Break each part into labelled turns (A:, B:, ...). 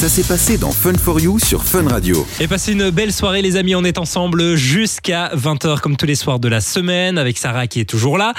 A: Ça s'est passé dans Fun for You sur Fun Radio.
B: Et passez une belle soirée les amis, on est ensemble jusqu'à 20h comme tous les soirs de la semaine avec Sarah qui est toujours là.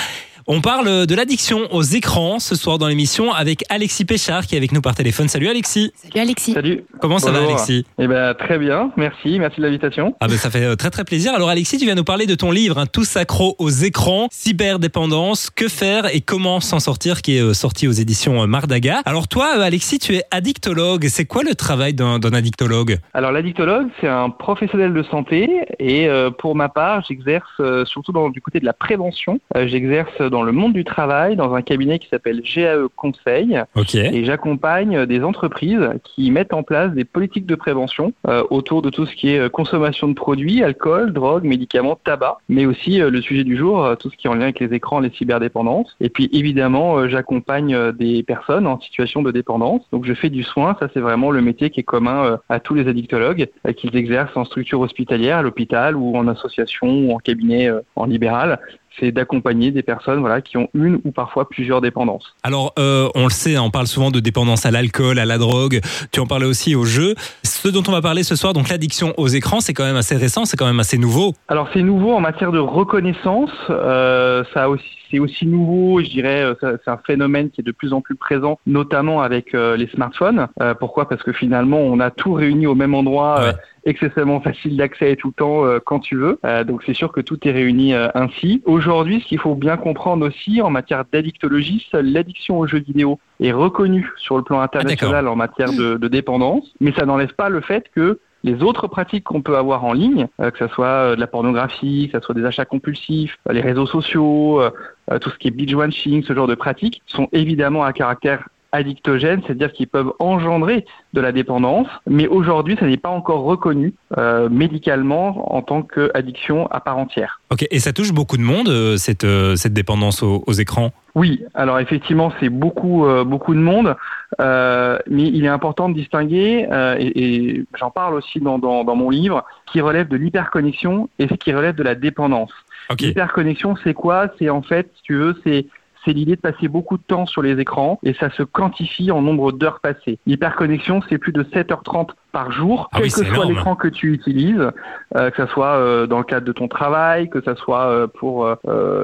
B: On parle de l'addiction aux écrans ce soir dans l'émission avec Alexis Péchard qui est avec nous par téléphone. Salut Alexis.
C: Salut Alexis.
D: Salut.
B: Comment ça va. Alexis?
D: Eh ben très bien, merci, merci de l'invitation.
B: Ah ben ça fait euh, très très plaisir. Alors Alexis, tu viens nous parler de ton livre hein, Tous accro aux écrans, cyberdépendance, que faire et comment s'en sortir qui est euh, sorti aux éditions euh, Mardaga. Alors toi Alexis, tu es addictologue. C'est quoi le travail d'un d'un addictologue?
D: Alors l'addictologue, c'est un professionnel de santé et euh, pour ma part, j'exerce euh, surtout dans, du côté de la prévention. Euh, j'exerce dans le monde du travail, dans un cabinet qui s'appelle GAE Conseil
B: OK.
D: et j'accompagne des entreprises qui mettent en place des politiques de prévention euh, autour de tout ce qui est euh, consommation de produits, alcool, drogue, médicaments, tabac, mais aussi euh, le sujet du jour, euh, tout ce qui est en lien avec les écrans, les cyberdépendances. Et puis évidemment, euh, j'accompagne euh, des personnes en situation de dépendance. Donc je fais du soin, ça c'est vraiment le métier qui est commun euh, à tous les addictologues, euh, qu'ils exercent en structure hospitalière, à l'hôpital ou en association ou en cabinet euh, en libéral. C'est d'accompagner des personnes voilà, qui ont une ou parfois plusieurs dépendances.
B: Alors, euh, on le sait, on parle souvent de dépendance à l'alcool, à la drogue. Tu en parlais aussi au jeu. Ce dont on va parler ce soir, donc l'addiction aux écrans, c'est quand même assez récent, c'est quand même assez nouveau.
D: Alors c'est nouveau en matière de reconnaissance. Euh, ça aussi c'est aussi nouveau, je dirais, euh, c'est un phénomène qui est de plus en plus présent, notamment avec euh, les smartphones. Euh, pourquoi? Parce que finalement, on a tout réuni au même endroit,
B: Ouais.
D: Extrêmement facile d'accès et tout le temps euh, quand tu veux. Euh, donc c'est sûr que tout est réuni euh, ainsi. Aujourd'hui, ce qu'il faut bien comprendre aussi en matière d'addictologie, seule l'addiction aux jeux vidéo est reconnue sur le plan international en matière de, de dépendance, mais ça n'enlève pas le fait que les autres pratiques qu'on peut avoir en ligne, euh, que ce soit euh, de la pornographie, que ce soit des achats compulsifs, euh, les réseaux sociaux, euh, euh, tout ce qui est binge watching, ce genre de pratiques, sont évidemment à caractère addictogène, c'est-à-dire qu'ils peuvent engendrer de la dépendance, mais aujourd'hui, ça n'est pas encore reconnu euh, médicalement en tant qu'addiction à part entière.
B: Ok, et ça touche beaucoup de monde, euh, cette, euh, cette dépendance aux, aux écrans?
D: Oui, alors effectivement, c'est beaucoup, euh, beaucoup de monde, euh, mais il est important de distinguer, euh, et, et j'en parle aussi dans, dans, dans mon livre, qui relève de l'hyperconnexion et ce qui relève de la dépendance.
B: Ok,
D: L'hyperconnexion, c'est quoi? C'est en fait, si tu veux, c'est c'est l'idée de passer beaucoup de temps sur les écrans et ça se quantifie en nombre d'heures passées. L'hyperconnexion, c'est plus de 7h30 par jour,
B: Ah
D: quel
B: oui,
D: que soit l'écran que tu utilises, euh, que ce soit euh, dans le cadre de ton travail, que ce soit euh, pour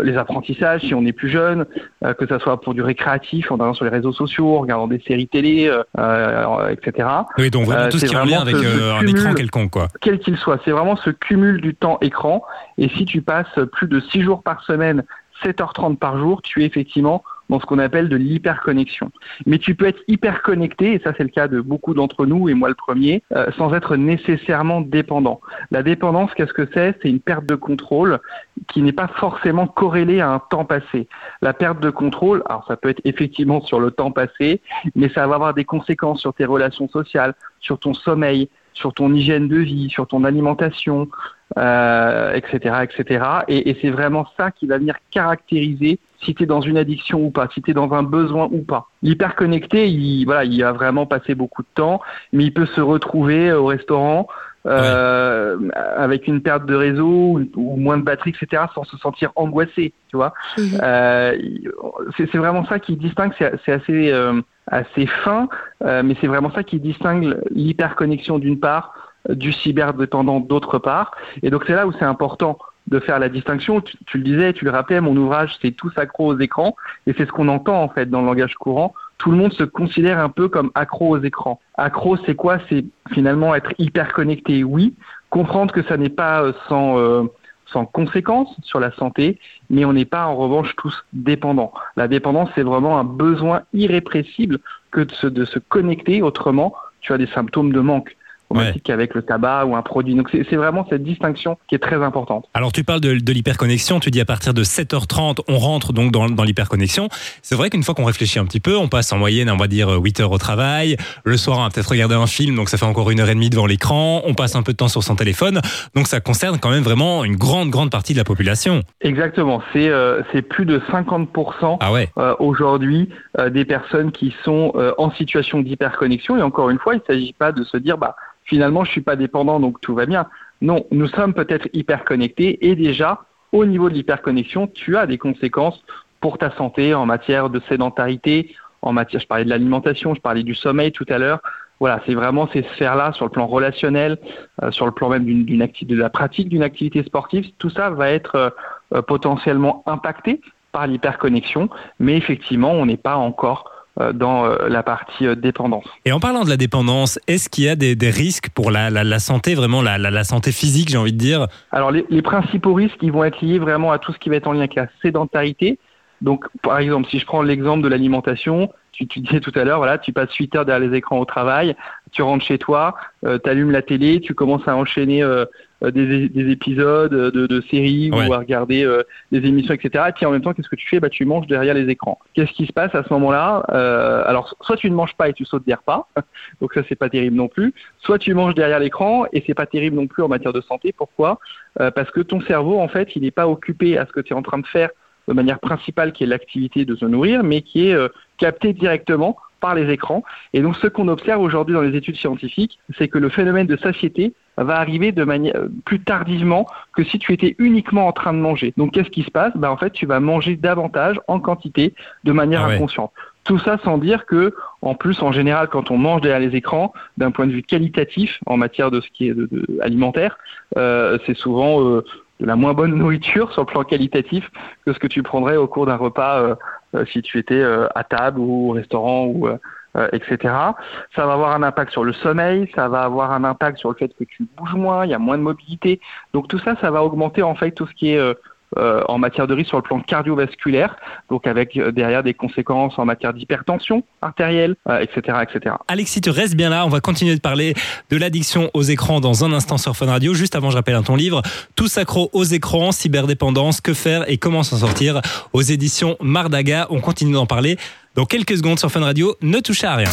D: les apprentissages si on est plus jeune, que ce soit pour du récréatif en allant sur les réseaux sociaux, en regardant des séries télé, etc
B: oui, donc vraiment tout ce
D: c'est
B: qui est en lien avec
D: ce- ce
B: un
D: cumul.
B: écran quelconque, quoi.
D: quel qu'il soit. C'est vraiment ce cumul du temps écran. Et si tu passes plus de 6 jours par semaine, 7h30 par jour, tu es effectivement dans ce qu'on appelle de l'hyperconnexion. Mais tu peux être hyper connecté, et ça c'est le cas de beaucoup d'entre nous, et moi le premier, euh, sans être nécessairement dépendant. La dépendance, qu'est-ce que c'est? C'est une perte de contrôle qui n'est pas forcément corrélée à un temps passé. La perte de contrôle, alors ça peut être effectivement sur le temps passé, mais ça va avoir des conséquences sur tes relations sociales, sur ton sommeil, sur ton hygiène de vie, sur ton alimentation, euh, etc., etc. Et, et c'est vraiment ça qui va venir caractériser si tu es dans une addiction ou pas, si tu es dans un besoin ou pas. L'hyperconnecté, il, voilà, il a vraiment passé beaucoup de temps, mais il peut se retrouver au restaurant euh, avec une perte de réseau ou, moins de batterie, etc., sans se sentir angoissé, tu vois.
C: Mhm.
D: Euh, c'est vraiment ça qui distingue, c'est assez, euh, assez fin, euh, mais c'est vraiment ça qui distingue l'hyperconnexion d'une part, euh, du cyberdépendant d'autre part. Et donc c'est là où c'est important de faire la distinction. Tu, le disais, tu le rappelais, mon ouvrage c'est tous accro aux écrans, et c'est ce qu'on entend en fait dans le langage courant. Tout le monde se considère un peu comme accro aux écrans. Accro, c'est quoi? C'est finalement être hyper connecté, oui. Comprendre que ça n'est pas euh, sans, euh, sans conséquences sur la santé, mais on n'est pas en revanche tous dépendants. La dépendance, c'est vraiment un besoin irrépressible que de se, de se connecter. Autrement, tu as des symptômes de manque, au même
B: Ouais.
D: titre qu'avec le tabac ou un produit. Donc c'est vraiment cette distinction qui est très importante.
B: Alors tu parles de, de l'hyperconnexion, tu dis à partir de 7h30, on rentre donc dans, dans l'hyperconnexion. C'est vrai qu'une fois qu'on réfléchit un petit peu, on passe en moyenne, on va dire 8 heures au travail. Le soir, on va peut-être regarder un film, donc ça fait encore une heure et demie devant l'écran. On passe un peu de temps sur son téléphone. Donc ça concerne quand même vraiment une grande, grande partie de la population.
D: Exactement, c'est euh, c'est plus de 50%
B: Ah ouais
D: euh, aujourd'hui euh, des personnes qui sont euh, en situation d'hyperconnexion. Et encore une fois, il ne s'agit pas de se dire, bah, finalement, je suis pas dépendant, donc tout va bien. Non, nous sommes peut-être hyper connectés et déjà, au niveau de l'hyperconnexion, tu as des conséquences pour ta santé en matière de sédentarité, en matière, je parlais de l'alimentation, je parlais du sommeil tout à l'heure, voilà, c'est vraiment ces sphères-là sur le plan relationnel, euh, sur le plan même d'une activité, de la pratique d'une activité sportive, tout ça va être euh, potentiellement impacté par l'hyperconnexion, mais effectivement, on n'est pas encore euh, dans la partie dépendance.
B: Et en parlant de la dépendance, est-ce qu'il y a des, risques pour la, la, santé, vraiment la, la, santé physique, j'ai envie de dire?
D: Alors les, les, principaux risques, ils vont être liés vraiment à tout ce qui va être en lien avec la sédentarité. Donc par exemple, si je prends l'exemple de l'alimentation, tu, disais tout à l'heure, voilà, tu passes 8 heures derrière les écrans au travail, tu rentres chez toi, euh, tu allumes la télé, tu commences à enchaîner euh, euh, des, des, épisodes de, séries ou à regarder des émissions, etc. Et puis en même temps, qu'est-ce que tu fais? Bah, Tu manges derrière les écrans. Qu'est-ce qui se passe à ce moment-là? Alors, soit tu ne manges pas et tu sautes des repas, donc ça, c'est pas terrible non plus. Soit tu manges derrière l'écran et c'est pas terrible non plus en matière de santé. Pourquoi? Parce que ton cerveau, en fait, il n'est pas occupé à ce que tu es en train de faire de manière principale qui est l'activité de se nourrir, mais qui est euh, captée directement par les écrans. Et donc ce qu'on observe aujourd'hui dans les études scientifiques, c'est que le phénomène de satiété va arriver de manière euh, plus tardivement que si tu étais uniquement en train de manger. Donc qu'est-ce qui se passe? Ben, En fait, tu vas manger davantage en quantité de manière ah inconsciente. Tout ça sans dire que, en plus, en général, quand on mange derrière les écrans, d'un point de vue qualitatif en matière de ce qui est de, alimentaire, euh, c'est souvent euh, de la moins bonne nourriture sur le plan qualitatif que ce que tu prendrais au cours d'un repas euh, si tu étais euh, à table ou au restaurant ou etc. Ça va avoir un impact sur le sommeil, ça va avoir un impact sur le fait que tu bouges moins, il y a moins de mobilité. Donc tout ça, ça va augmenter en fait tout ce qui est euh, en matière de risque sur le plan cardiovasculaire, donc avec euh, derrière des conséquences en matière d'hypertension artérielle, etc., euh, etc.
B: Alexis, tu restes bien là. On va continuer de parler de l'addiction aux écrans dans un instant sur Fun Radio. Juste avant, je rappelle un ton livre, Tous accro aux écrans, cyberdépendance, que faire et comment s'en sortir aux éditions Mardaga. On continue d'en parler dans quelques secondes sur Fun Radio. Ne touchez à rien.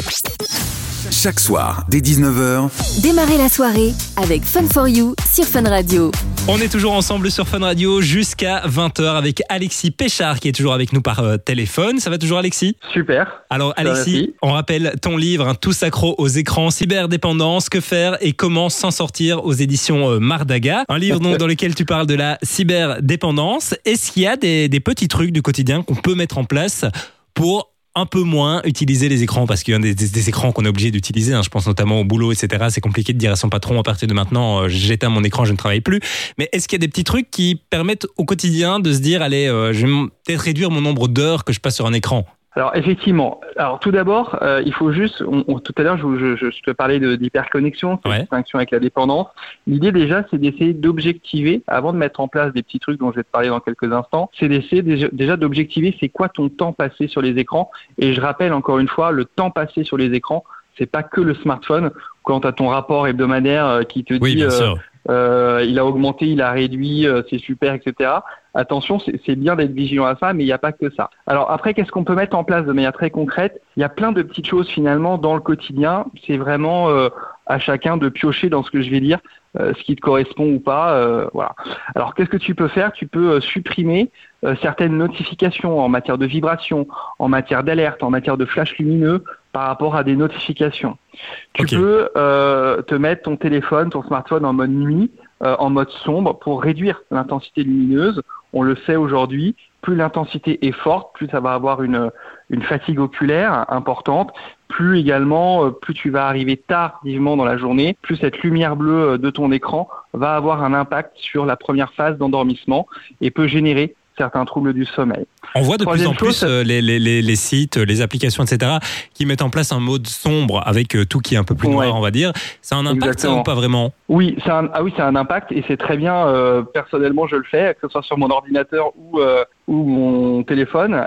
A: Chaque soir, dès 19h,
C: démarrez la soirée avec Fun for You sur Fun Radio.
B: On est toujours ensemble sur Fun Radio jusqu'à 20h avec Alexis Péchard qui est toujours avec nous par euh, téléphone. Ça va toujours Alexis?
D: Super.
B: Alors Alexis, on rappelle ton livre hein, Tous accros aux écrans, cyberdépendance, que faire et comment s'en sortir aux éditions euh, Mardaga. Un livre dans lequel tu parles de la cyberdépendance. Est-ce qu'il y a des, des petits trucs du quotidien qu'on peut mettre en place pour un peu moins utiliser les écrans parce qu'il y a des, écrans qu'on est obligé d'utiliser. Hein. Je pense notamment au boulot, etc. C'est compliqué de dire à son patron à partir de maintenant, euh, j'éteins mon écran, je ne travaille plus. Mais est-ce qu'il y a des petits trucs qui permettent au quotidien de se dire, allez, euh, je vais peut-être réduire mon nombre d'heures que je passe sur un écran?
D: Alors effectivement, alors tout d'abord, euh, il faut juste, tout à l'heure je, je, je, te parlais d'hyperconnexion, de, distinction avec la dépendance. L'idée déjà, c'est d'essayer d'objectiver, avant de mettre en place des petits trucs dont je vais te parler dans quelques instants, c'est d'essayer déjà, d'objectiver c'est quoi ton temps passé sur les écrans. Et je rappelle encore une fois, le temps passé sur les écrans, c'est pas que le smartphone. Quand tu as ton rapport hebdomadaire euh, qui te dit euh, euh, il a augmenté, il a réduit, euh, c'est super, etc. Attention, c'est bien d'être vigilant à ça, mais il n'y a pas que ça. Alors après, qu'est-ce qu'on peut mettre en place de manière très concrète? Il y a plein de petites choses finalement dans le quotidien. C'est vraiment euh, à chacun de piocher dans ce que je vais dire, ce qui te correspond ou pas. voilà. Alors qu'est-ce que tu peux faire? Tu peux supprimer certaines notifications en matière de vibration, en matière d'alerte, en matière de flash lumineux par rapport à des notifications. Tu peux euh, te mettre ton téléphone, ton smartphone en mode nuit, euh, en mode sombre pour réduire l'intensité lumineuse. On le sait aujourd'hui, plus l'intensité est forte, plus ça va avoir une, fatigue oculaire importante, plus également, euh, plus tu vas arriver tardivement dans la journée, plus cette lumière bleue de ton écran va avoir un impact sur la première phase d'endormissement et peut générer certains troubles du sommeil.
B: On voit de plus en plus euh, les, les, les, sites, les applications, etc., qui mettent en place un mode sombre avec euh, tout qui est un peu plus noir, on va dire. C'est un impact ça ou pas vraiment?
D: Oui, c'est un, ah oui, c'est un impact et c'est très bien. Euh, personnellement, je le fais, que ce soit sur mon ordinateur ou, ou mon téléphone.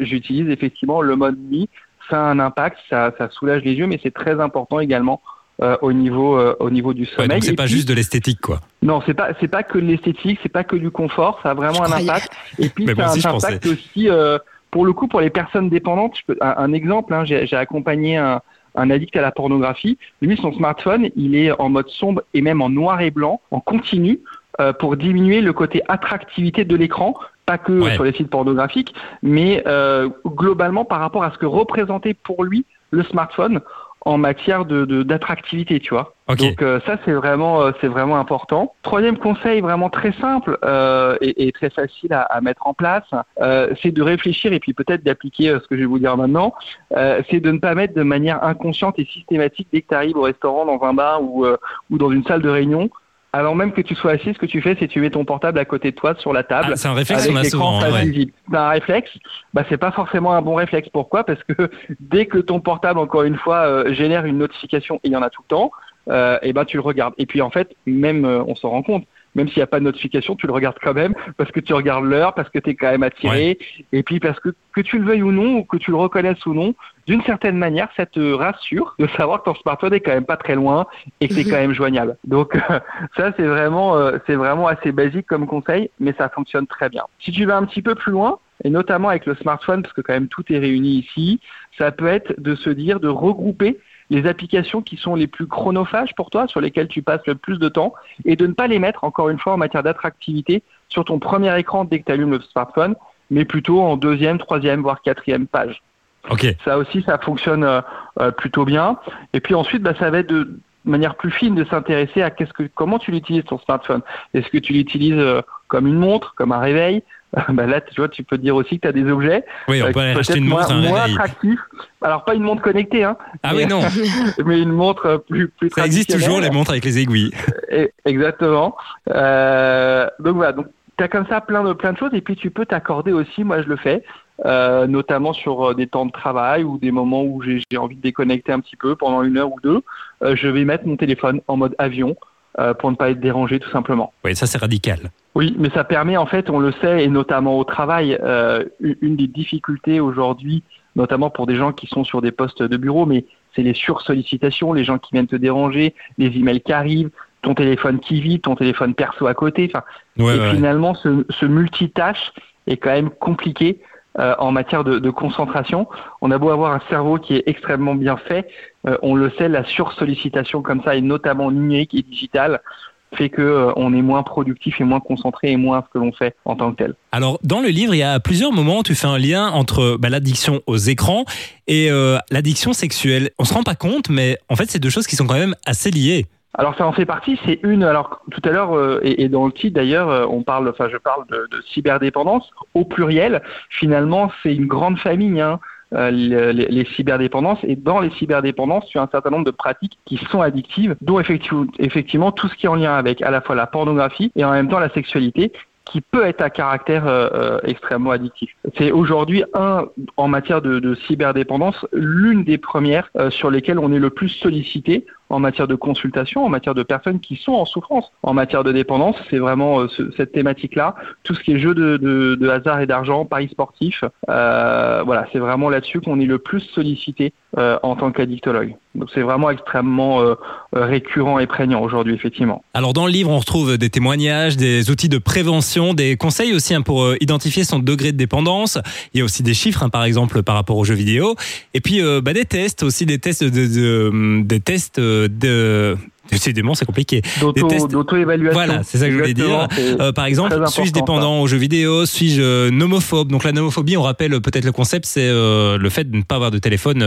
D: J'utilise effectivement le mode nuit. Ça a un impact, ça, ça soulage les yeux, mais c'est très important également euh, au niveau euh, au niveau du sommeil.
B: donc c'est pas juste de l'esthétique quoi.
D: Non, c'est pas c'est pas que de l'esthétique, c'est pas que du confort, ça a vraiment un impact. Et puis ça a un impact aussi euh, pour le coup pour les personnes dépendantes. Je peux, un, exemple, hein, j'ai accompagné un, un addict à la pornographie. Lui, son smartphone, il est en mode sombre et même en noir et blanc, en continu, euh, pour diminuer le côté attractivité de l'écran, pas que sur les sites pornographiques, mais euh, globalement par rapport à ce que représentait pour lui le smartphone en matière de d'attractivité, tu vois.
B: Ok.
D: Donc euh, ça c'est vraiment euh, c'est vraiment important. Troisième conseil vraiment très simple euh, et, et très facile à, à mettre en place, euh, c'est de réfléchir et puis peut-être d'appliquer euh, ce que je vais vous dire maintenant. Euh, c'est de ne pas mettre de manière inconsciente et systématique dès que tu arrives au restaurant, dans un bar ou euh, ou dans une salle de réunion. Alors même que tu sois assis, ce que tu fais, c'est tu mets ton portable à côté de toi sur la table
B: Ah, c'est un réflexe qu'on a souvent. ouais.
D: un réflexe, bah c'est pas forcément un bon réflexe. Pourquoi? Parce que dès que ton portable, encore une fois, euh, génère une notification, et il y en a tout le temps, euh, et ben tu le regardes. Et puis en fait, même euh, on s'en rend compte, même s'il n'y a pas de notification, tu le regardes quand même parce que tu regardes l'heure, parce que tu es quand même attiré, et puis parce que que tu le veuilles ou non, ou que tu le reconnaisses ou non, d'une certaine manière, ça te rassure de savoir que ton smartphone est quand même pas très loin et que c'est quand même joignable. Donc euh, ça c'est vraiment euh, c'est vraiment assez basique comme conseil, mais ça fonctionne très bien. Si tu vas un petit peu plus loin, et notamment avec le smartphone, parce que quand même tout est réuni ici, ça peut être de se dire de regrouper les applications qui sont les plus chronophages pour toi, sur lesquelles tu passes le plus de temps, et de ne pas les mettre, encore une fois, en matière d'attractivité, sur ton premier écran dès que tu allumes le smartphone, mais plutôt en deuxième, troisième, voire quatrième page.
B: Ok.
D: Ça aussi, ça fonctionne euh, euh, plutôt bien. Et puis ensuite, bah, ça va être de manière plus fine de s'intéresser à qu'est-ce que, comment tu l'utilises ton smartphone. Est-ce que tu l'utilises euh, comme une montre, comme un réveil? Bah Là, tu vois, tu peux dire aussi que tu as des objets
B: Oui, on
D: euh,
B: peut aller acheter une montre,
D: moins,
B: un
D: moins attractifs. Alors pas une montre connectée, hein,
B: Ah
D: mais-
B: oui, non.
D: mais une montre euh, plus plus
B: Ça existe toujours, les montres avec les aiguilles.
D: Et- Exactement. Euh, donc voilà, donc tu as comme ça plein de plein de choses et puis tu peux t'accorder aussi, moi je le fais, euh, notamment sur euh, des temps de travail ou des moments où j'ai envie de déconnecter un petit peu pendant une heure ou deux, euh, je vais mettre mon téléphone en mode avion euh, pour ne pas être dérangé tout simplement.
B: Oui, ça c'est radical.
D: Oui, mais ça permet en fait, on le sait, et notamment au travail, une des difficultés aujourd'hui, notamment pour des gens qui sont sur des postes de bureau, mais c'est les sursollicitations, les gens qui viennent te déranger, les emails qui arrivent, ton téléphone qui vibre, ton téléphone perso à côté. Enfin,
B: Ouais,
D: et
B: ouais.
D: finalement, ce, ce multitâche est quand même compliqué euh, en matière de, concentration. On a beau avoir un cerveau qui est extrêmement bien fait, euh, on le sait, la sursollicitation comme ça, et notamment numérique et digitale, fait que euh, on est moins productif et moins concentré et moins ce que l'on fait en tant que tel.
B: Alors, dans le livre, il y a plusieurs moments où tu fais un lien entre bah, l'addiction aux écrans et euh, l'addiction sexuelle. On se rend pas compte, mais en fait, c'est deux choses qui sont quand même assez liées.
D: Alors ça en fait partie, c'est une. Alors tout à l'heure euh, et, et dans le titre d'ailleurs, euh, on parle, enfin je parle de, de cyberdépendance au pluriel. Finalement, c'est une grande famille. Hein, euh, les, les- cyberdépendances et dans les cyberdépendances, tu as un certain nombre de pratiques qui sont addictives, dont effectivement, effectivement tout ce qui est en lien avec à la fois la pornographie et en même temps la sexualité qui peut être à caractère euh, euh, extrêmement addictif. C'est aujourd'hui un en matière de, de cyberdépendance l'une des premières euh, sur lesquelles on est le plus sollicité en matière de consultation, en matière de personnes qui sont en souffrance. En matière de dépendance, c'est vraiment euh, ce- cette thématique-là. Tout ce qui est jeu de, hasard et d'argent, paris sportifs, euh, voilà, c'est vraiment là-dessus qu'on est le plus sollicité euh, en tant qu'addictologue. Donc c'est vraiment extrêmement euh, euh, récurrent et prégnant aujourd'hui, effectivement.
B: Alors, dans le livre, on retrouve des témoignages, des outils de prévention, des conseils aussi hein, pour euh, identifier son degré de dépendance. Il y a aussi des chiffres, hein, par exemple, par rapport aux jeux vidéo. Et puis, euh, bah, des tests aussi, des tests de, de- des tests de, décidément, c'est compliqué.
D: D'auto-évaluation.
B: Voilà, c'est ça que je voulais dire. Euh, par exemple, suis-je dépendant aux jeux vidéo? Suis-je euh, nomophobe? Donc la nomophobie, on rappelle peut-être le concept, c'est euh, le fait de ne pas avoir de téléphone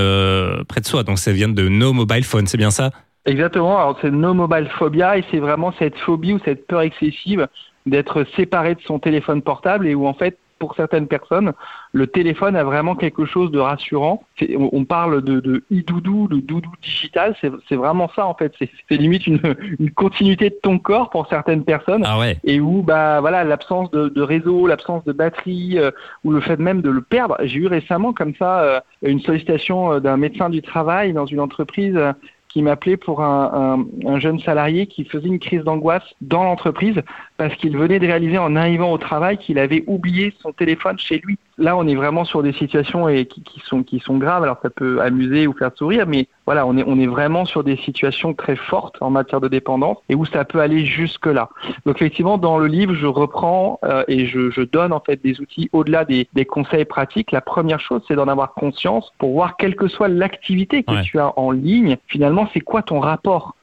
B: près de soi. Donc ça vient de no mobile phone, c'est bien ça?
D: Exactement. Alors c'est no mobile phobia et c'est vraiment cette phobie ou cette peur excessive d'être séparé de son téléphone portable et où en fait pour certaines personnes le téléphone a vraiment quelque chose de rassurant. On on parle de, de e-doudou, de doudou digital. C'est vraiment ça en fait. C'est limite une, une continuité de ton corps pour certaines personnes
B: Ah ouais.
D: et où bah voilà l'absence de, de réseau, l'absence de batterie euh, ou le fait même de le perdre. J'ai eu récemment comme ça euh, une sollicitation euh, d'un médecin du travail dans une entreprise qui m'appelait pour un, un, un jeune salarié qui faisait une crise d'angoisse dans l'entreprise parce qu'il venait de réaliser en arrivant au travail qu'il avait oublié son téléphone chez lui. Là, on est vraiment sur des situations et qui, qui sont qui sont graves. Alors ça peut amuser ou faire sourire, mais voilà, on est on est vraiment sur des situations très fortes en matière de dépendance et où ça peut aller jusque là. Donc effectivement, dans le livre, je reprends euh, et je, je donne en fait des outils au-delà des, des conseils pratiques. La première chose, c'est d'en avoir conscience pour voir quelle que soit l'activité que
B: Ouais.
D: tu as en ligne. Finalement, c'est quoi ton rapport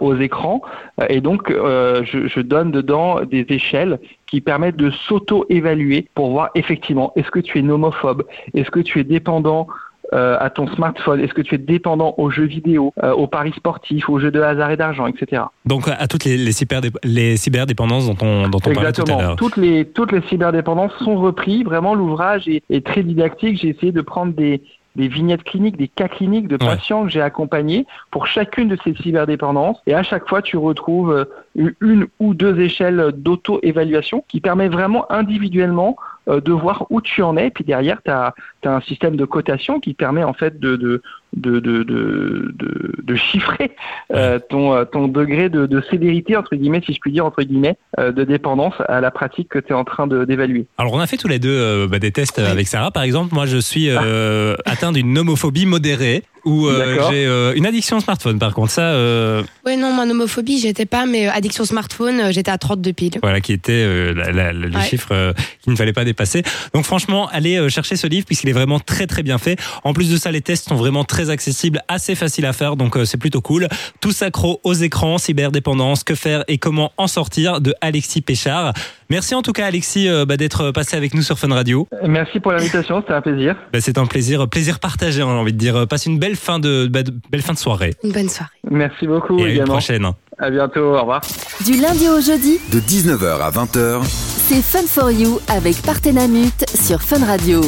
D: aux écrans Euh, et donc euh, je, je donne dedans des échelles qui permettent de s'auto-évaluer pour voir effectivement est-ce que tu es nomophobe, est-ce que tu es dépendant euh, à ton smartphone? Est-ce que tu es dépendant aux jeux vidéo, euh, aux paris sportifs, aux jeux de hasard et d'argent, etc.
B: Donc à toutes les, les, cyber, les cyberdépendances dont on, dont on parlait tout à l'heure.
D: Toutes les, toutes les cyberdépendances sont repris. Vraiment, l'ouvrage est, est très didactique. J'ai essayé de prendre des, des vignettes cliniques, des cas cliniques de patients que j'ai accompagnés pour chacune de ces cyberdépendances. Et à chaque fois, tu retrouves euh, une ou deux échelles d'auto-évaluation qui permet vraiment individuellement de voir où tu en es. Puis derrière, tu as, un système de cotation qui permet en fait de, de, de, de, de, chiffrer euh, ton, euh, ton degré de, sévérité, entre guillemets, si je puis dire, entre guillemets, euh, de dépendance à la pratique que tu es en train d'évaluer.
B: Alors, on a fait tous les deux euh, bah, des tests avec Sarah. Par exemple, moi, je suis euh, ah. atteint d'une homophobie modérée ou euh, j'ai euh, une addiction au smartphone par contre ça euh...
E: ouais non mon homophobie j'étais pas mais addiction smartphone j'étais à 32 piles.
B: Voilà qui était euh, la, la, le ouais. chiffre euh, qu'il ne fallait pas dépasser. Donc franchement allez euh, chercher ce livre puisqu'il est vraiment très très bien fait. En plus de ça les tests sont vraiment très accessibles assez faciles à faire donc c'est plutôt cool. Tous accro aux écrans cyberdépendance que faire et comment en sortir de Alexis Péchard. Merci en tout cas Alexis bah, d'être passé avec nous sur Fun Radio.
D: Merci pour l'invitation c'était un plaisir.
B: Bah, c'est un plaisir plaisir partagé on a envie de dire. Passe une belle fin de, bah, de, belle fin de soirée.
E: Une bonne soirée.
D: Merci beaucoup.
B: Et à
D: également.
B: une prochaine.
D: À bientôt. Au revoir.
C: Du lundi au jeudi,
A: de 19h à 20h,
C: c'est Fun for You avec Partenamut sur Fun Radio.